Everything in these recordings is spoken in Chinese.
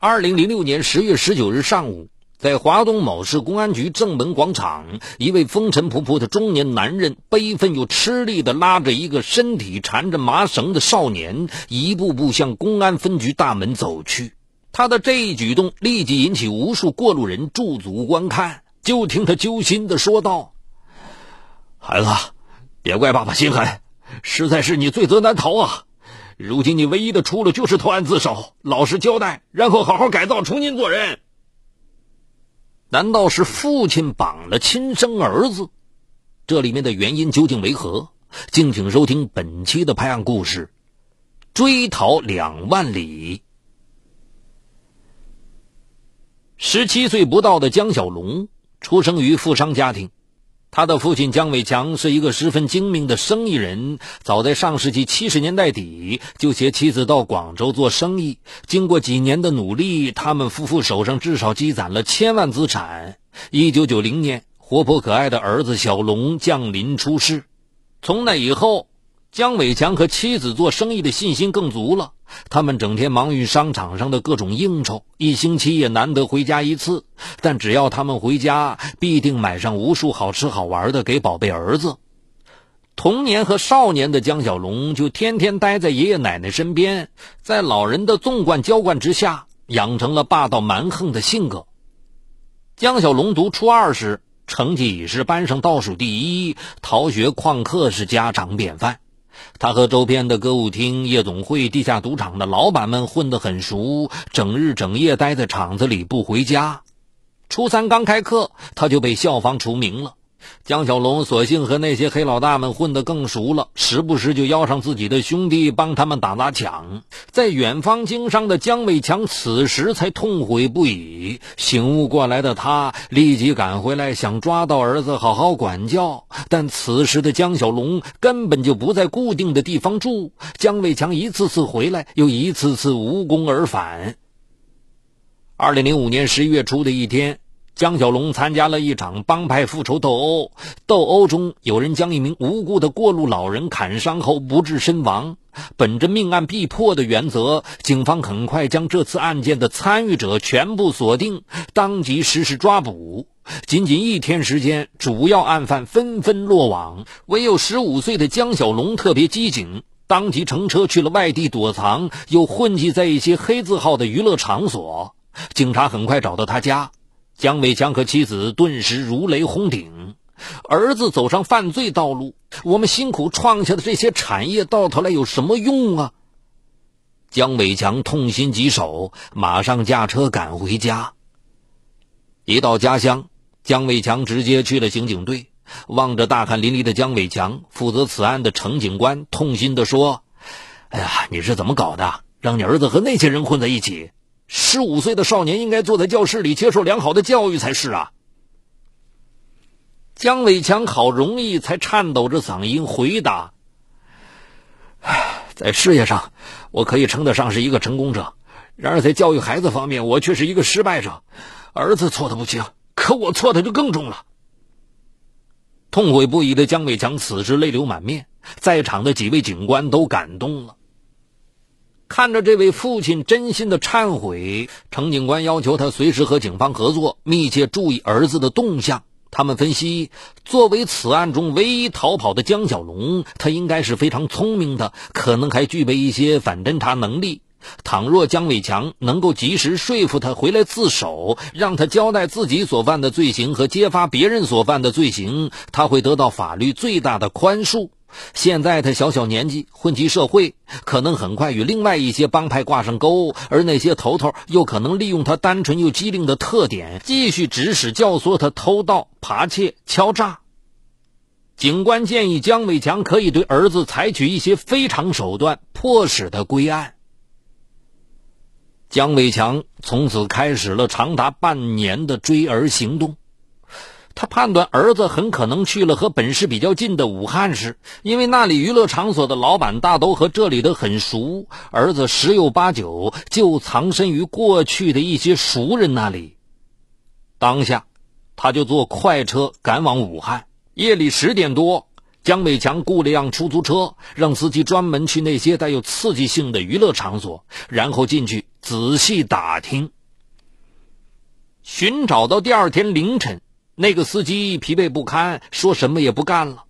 二零零六年十月十九日上午，在华东某市公安局正门广场，一位风尘仆仆的中年男人，悲愤又吃力地拉着一个身体缠着麻绳的少年，一步步向公安分局大门走去。他的这一举动立即引起无数过路人驻足观看。就听他揪心地说道：“孩子，别怪爸爸心狠，实在是你罪责难逃啊！如今你唯一的出路就是投案自首，老实交代，然后好好改造，重新做人。难道是父亲绑了亲生儿子？这里面的原因究竟为何？敬请收听本期的拍案故事《追逃两万里》。十七岁不到的江小龙。出生于富商家庭，他的父亲姜伟强是一个十分精明的生意人。早在上世纪七十年代底，就携妻子到广州做生意。经过几年的努力，他们夫妇手上至少积攒了千万资产。一九九零年，活泼可爱的儿子小龙降临出世。从那以后，姜伟强和妻子做生意的信心更足了。他们整天忙于商场上的各种应酬，一星期也难得回家一次。但只要他们回家，必定买上无数好吃好玩的给宝贝儿子。童年和少年的江小龙就天天待在爷爷奶奶身边，在老人的纵贯浇灌之下，养成了霸道蛮横的性格。江小龙读初二时，成绩已是班上倒数第一，逃学旷课是家常便饭。他和周边的歌舞厅、夜总会、地下赌场的老板们混得很熟，整日整夜待在厂子里不回家。初三刚开课，他就被校方除名了。江小龙索性和那些黑老大们混得更熟了，时不时就邀上自己的兄弟帮他们打砸抢。在远方经商的江伟强此时才痛悔不已，醒悟过来的他立即赶回来，想抓到儿子好好管教。但此时的江小龙根本就不在固定的地方住，江伟强一次次回来，又一次次无功而返。二零零五年十一月初的一天。江小龙参加了一场帮派复仇斗殴，斗殴中有人将一名无辜的过路老人砍伤后不治身亡。本着命案必破的原则，警方很快将这次案件的参与者全部锁定，当即实施抓捕。仅仅一天时间，主要案犯纷纷落网，唯有十五岁的江小龙特别机警，当即乘车去了外地躲藏，又混迹在一些黑字号的娱乐场所。警察很快找到他家。姜伟强和妻子顿时如雷轰顶，儿子走上犯罪道路，我们辛苦创下的这些产业到头来有什么用啊？姜伟强痛心疾首，马上驾车赶回家。一到家乡，姜伟强直接去了刑警队，望着大汗淋漓的姜伟强，负责此案的程警官痛心地说：“哎呀，你是怎么搞的？让你儿子和那些人混在一起？”十五岁的少年应该坐在教室里接受良好的教育才是啊！姜伟强好容易才颤抖着嗓音回答：“ 在事业上，我可以称得上是一个成功者；然而在教育孩子方面，我却是一个失败者。儿子错的不轻，可我错的就更重了。”痛悔不已的姜伟强此时泪流满面，在场的几位警官都感动了。看着这位父亲真心的忏悔，程警官要求他随时和警方合作，密切注意儿子的动向。他们分析，作为此案中唯一逃跑的江小龙，他应该是非常聪明的，可能还具备一些反侦查能力。倘若姜伟强能够及时说服他回来自首，让他交代自己所犯的罪行和揭发别人所犯的罪行，他会得到法律最大的宽恕。现在他小小年纪混迹社会，可能很快与另外一些帮派挂上钩，而那些头头又可能利用他单纯又机灵的特点，继续指使教唆他偷盗、扒窃、敲诈。警官建议姜伟强可以对儿子采取一些非常手段，迫使他归案。姜伟强从此开始了长达半年的追儿行动。他判断儿子很可能去了和本市比较近的武汉市，因为那里娱乐场所的老板大都和这里的很熟，儿子十有八九就藏身于过去的一些熟人那里。当下，他就坐快车赶往武汉。夜里十点多，姜伟强雇了辆出租车，让司机专门去那些带有刺激性的娱乐场所，然后进去仔细打听。寻找到第二天凌晨，那个司机疲惫不堪，说什么也不干了。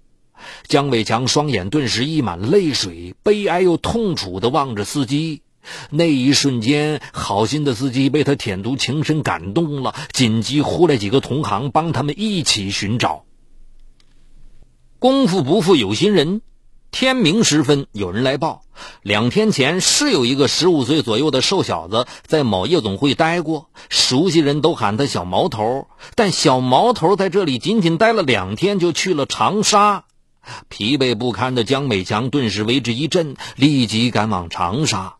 姜伟强双眼顿时溢满泪水，悲哀又痛楚地望着司机。那一瞬间，好心的司机被他舔犊情深感动了，紧急呼来几个同行，帮他们一起寻找。功夫不负有心人，天明时分，有人来报，两天前是有一个十五岁左右的瘦小子在某夜总会待过，熟悉人都喊他小毛头。但小毛头在这里仅仅待了两天，就去了长沙。疲惫不堪的江美强顿时为之一振，立即赶往长沙。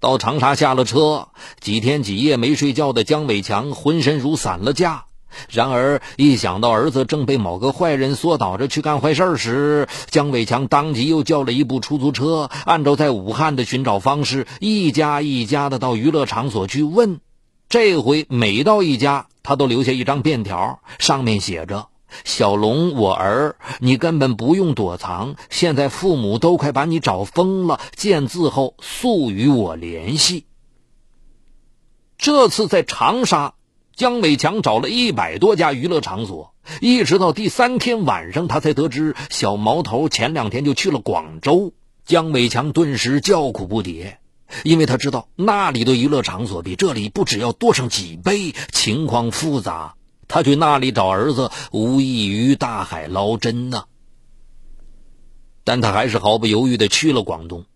到长沙下了车，几天几夜没睡觉的江伟强浑身如散了架。然而，一想到儿子正被某个坏人缩导着去干坏事时，姜伟强当即又叫了一部出租车，按照在武汉的寻找方式，一家一家的到娱乐场所去问。这回每到一家，他都留下一张便条，上面写着：“小龙，我儿，你根本不用躲藏，现在父母都快把你找疯了。见字后速与我联系。”这次在长沙。姜伟强找了一百多家娱乐场所，一直到第三天晚上，他才得知小毛头前两天就去了广州。姜伟强顿时叫苦不迭，因为他知道那里的娱乐场所比这里不止要多上几倍，情况复杂。他去那里找儿子，无异于大海捞针呐。但他还是毫不犹豫地去了广东。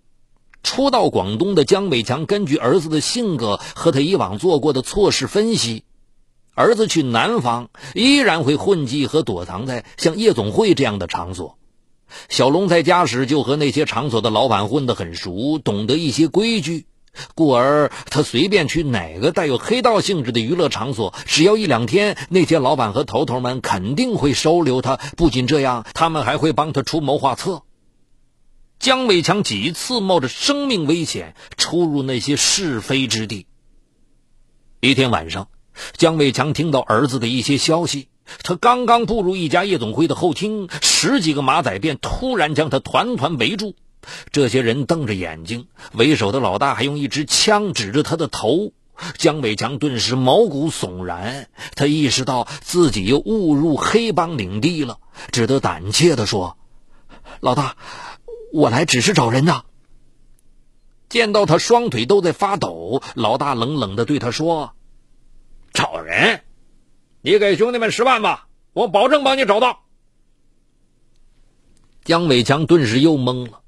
初到广东的姜伟强，根据儿子的性格和他以往做过的错事分析。儿子去南方，依然会混迹和躲藏在像夜总会这样的场所。小龙在家时就和那些场所的老板混得很熟，懂得一些规矩，故而他随便去哪个带有黑道性质的娱乐场所，只要一两天，那些老板和头头们肯定会收留他。不仅这样，他们还会帮他出谋划策。姜伟强几次冒着生命危险出入那些是非之地。一天晚上。姜伟强听到儿子的一些消息，他刚刚步入一家夜总会的后厅，十几个马仔便突然将他团团围住。这些人瞪着眼睛，为首的老大还用一支枪指着他的头。姜伟强顿时毛骨悚然，他意识到自己又误入黑帮领地了，只得胆怯地说：“老大，我来只是找人呐。”见到他双腿都在发抖，老大冷冷地对他说。找人，你给兄弟们十万吧，我保证帮你找到。姜伟强顿时又懵了。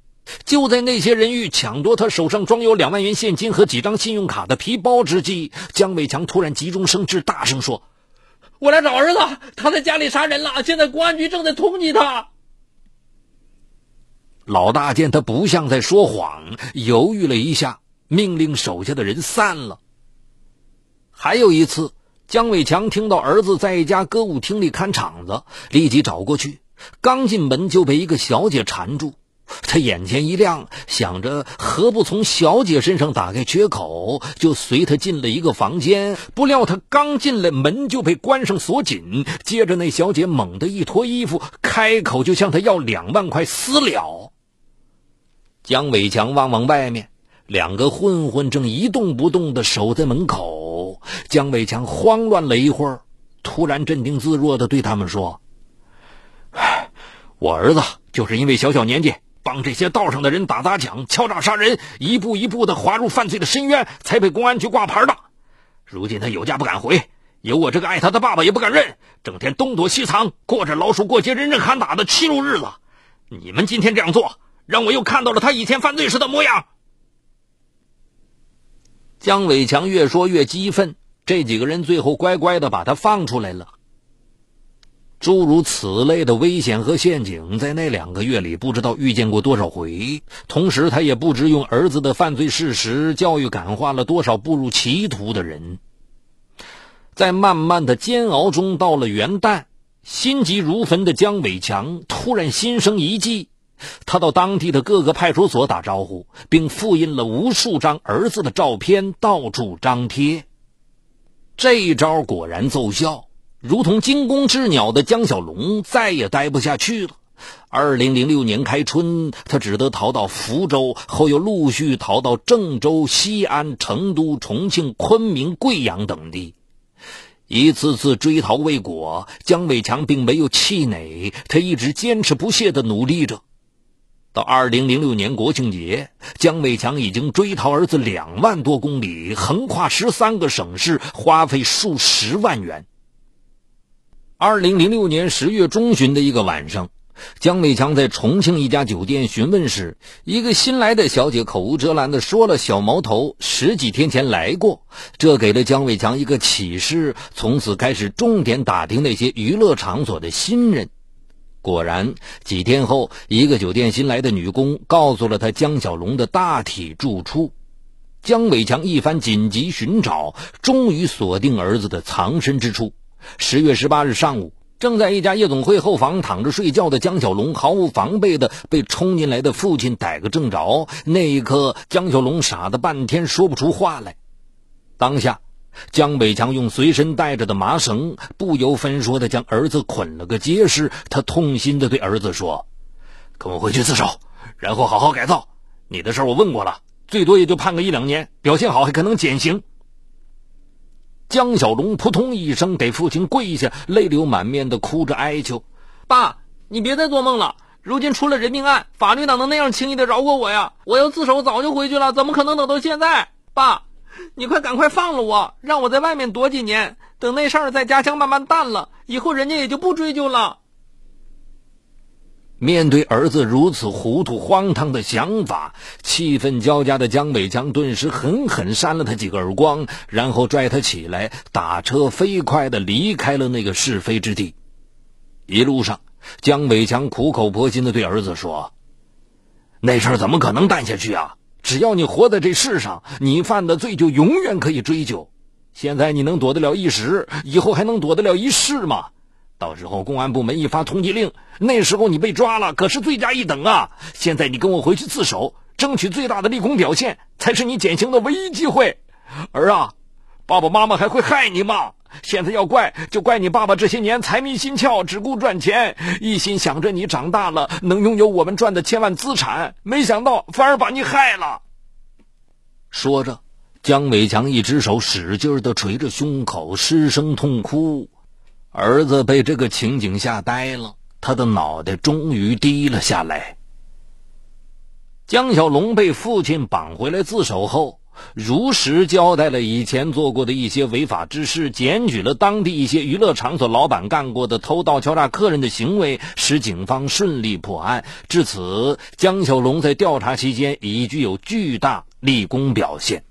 就在那些人欲抢夺他手上装有两万元现金和几张信用卡的皮包之际，姜伟强突然急中生智，大声说：“我来找儿子，他在家里杀人了，现在公安局正在通缉他。”老大见他不像在说谎，犹豫了一下，命令手下的人散了。还有一次。姜伟强听到儿子在一家歌舞厅里看场子，立即找过去。刚进门就被一个小姐缠住，他眼前一亮，想着何不从小姐身上打开缺口，就随她进了一个房间。不料他刚进来，门就被关上锁紧。接着那小姐猛地一脱衣服，开口就向他要两万块私了。姜伟强望望外面，两个混混正一动不动地守在门口。姜伟强慌乱了一会儿，突然镇定自若地对他们说：“我儿子就是因为小小年纪帮这些道上的人打砸抢、敲诈杀人，一步一步的滑入犯罪的深渊，才被公安局挂牌的。如今他有家不敢回，有我这个爱他的爸爸也不敢认，整天东躲西藏，过着老鼠过街、人人喊打的欺辱日子。你们今天这样做，让我又看到了他以前犯罪时的模样。”姜伟强越说越激愤，这几个人最后乖乖的把他放出来了。诸如此类的危险和陷阱，在那两个月里不知道遇见过多少回。同时，他也不知用儿子的犯罪事实教育感化了多少步入歧途的人。在慢慢的煎熬中，到了元旦，心急如焚的姜伟强突然心生一计。他到当地的各个派出所打招呼，并复印了无数张儿子的照片，到处张贴。这一招果然奏效，如同惊弓之鸟的江小龙再也待不下去了。二零零六年开春，他只得逃到福州，后又陆续逃到郑州、西安、成都、重庆、昆明、贵阳等地。一次次追逃未果，江伟强并没有气馁，他一直坚持不懈地努力着。到二零零六年国庆节，姜伟强已经追逃儿子两万多公里，横跨十三个省市，花费数十万元。二零零六年十月中旬的一个晚上。姜伟强在重庆一家酒店询问时，一个新来的小姐口无遮拦地说了：“小毛头十几天前来过。”这给了姜伟强一个启示，从此开始重点打听那些娱乐场所的新人。果然，几天后，一个酒店新来的女工告诉了他江小龙的大体住处。江伟强一番紧急寻找，终于锁定儿子的藏身之处。十月十八日上午。正在一家夜总会后房躺着睡觉的江小龙，毫无防备的被冲进来的父亲逮个正着。那一刻，江小龙傻的半天说不出话来。当下，江北强用随身带着的麻绳，不由分说的将儿子捆了个结实。他痛心的对儿子说：“跟我回去自首，然后好好改造。你的事我问过了，最多也就判个一两年，表现好还可能减刑。”江小龙扑通一声给父亲跪下，泪流满面的哭着哀求：“爸，你别再做梦了！如今出了人命案，法律哪能那样轻易的饶过我呀？我要自首，早就回去了，怎么可能等到现在？爸，你快赶快放了我，让我在外面躲几年，等那事儿在家乡慢慢淡了，以后人家也就不追究了。”面对儿子如此糊涂荒唐的想法，气愤交加的姜伟强顿时狠狠扇了他几个耳光，然后拽他起来，打车飞快的离开了那个是非之地。一路上，姜伟强苦口婆心的对儿子说：“那事儿怎么可能淡下去啊？只要你活在这世上，你犯的罪就永远可以追究。现在你能躲得了一时，以后还能躲得了一世吗？”到时候公安部门一发通缉令，那时候你被抓了，可是罪加一等啊！现在你跟我回去自首，争取最大的立功表现，才是你减刑的唯一机会。儿啊，爸爸妈妈还会害你吗？现在要怪就怪你爸爸这些年财迷心窍，只顾赚钱，一心想着你长大了能拥有我们赚的千万资产，没想到反而把你害了。说着，江伟强一只手使劲的捶着胸口，失声痛哭。儿子被这个情景吓呆了，他的脑袋终于低了下来。江小龙被父亲绑回来自首后，如实交代了以前做过的一些违法之事，检举了当地一些娱乐场所老板干过的偷盗、敲诈客人的行为，使警方顺利破案。至此，江小龙在调查期间已具有巨大立功表现。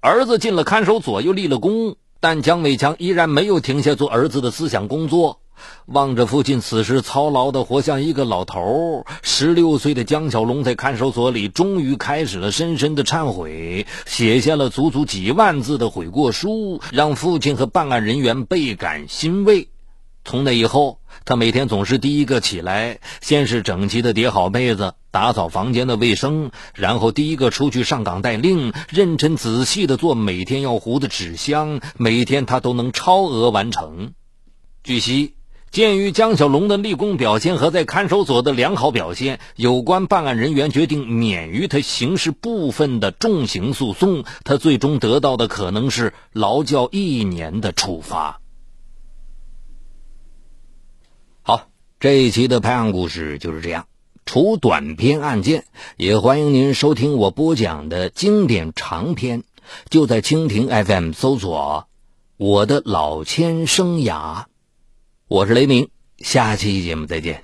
儿子进了看守所，又立了功。但姜伟强依然没有停下做儿子的思想工作，望着父亲此时操劳的活像一个老头儿十六岁的江小龙在看守所里终于开始了深深的忏悔，写下了足足几万字的悔过书，让父亲和办案人员倍感欣慰。从那以后，他每天总是第一个起来，先是整齐的叠好被子，打扫房间的卫生，然后第一个出去上岗带令，认真仔细的做每天要糊的纸箱，每天他都能超额完成。据悉，鉴于江小龙的立功表现和在看守所的良好表现，有关办案人员决定免于他刑事部分的重刑诉讼，他最终得到的可能是劳教一年的处罚。好这一期的拍案故事就是这样，除短篇案件，也欢迎您收听我播讲的经典长篇，就在蜻蜓 FM 搜索“我的老千生涯”。我是雷鸣，下期节目再见。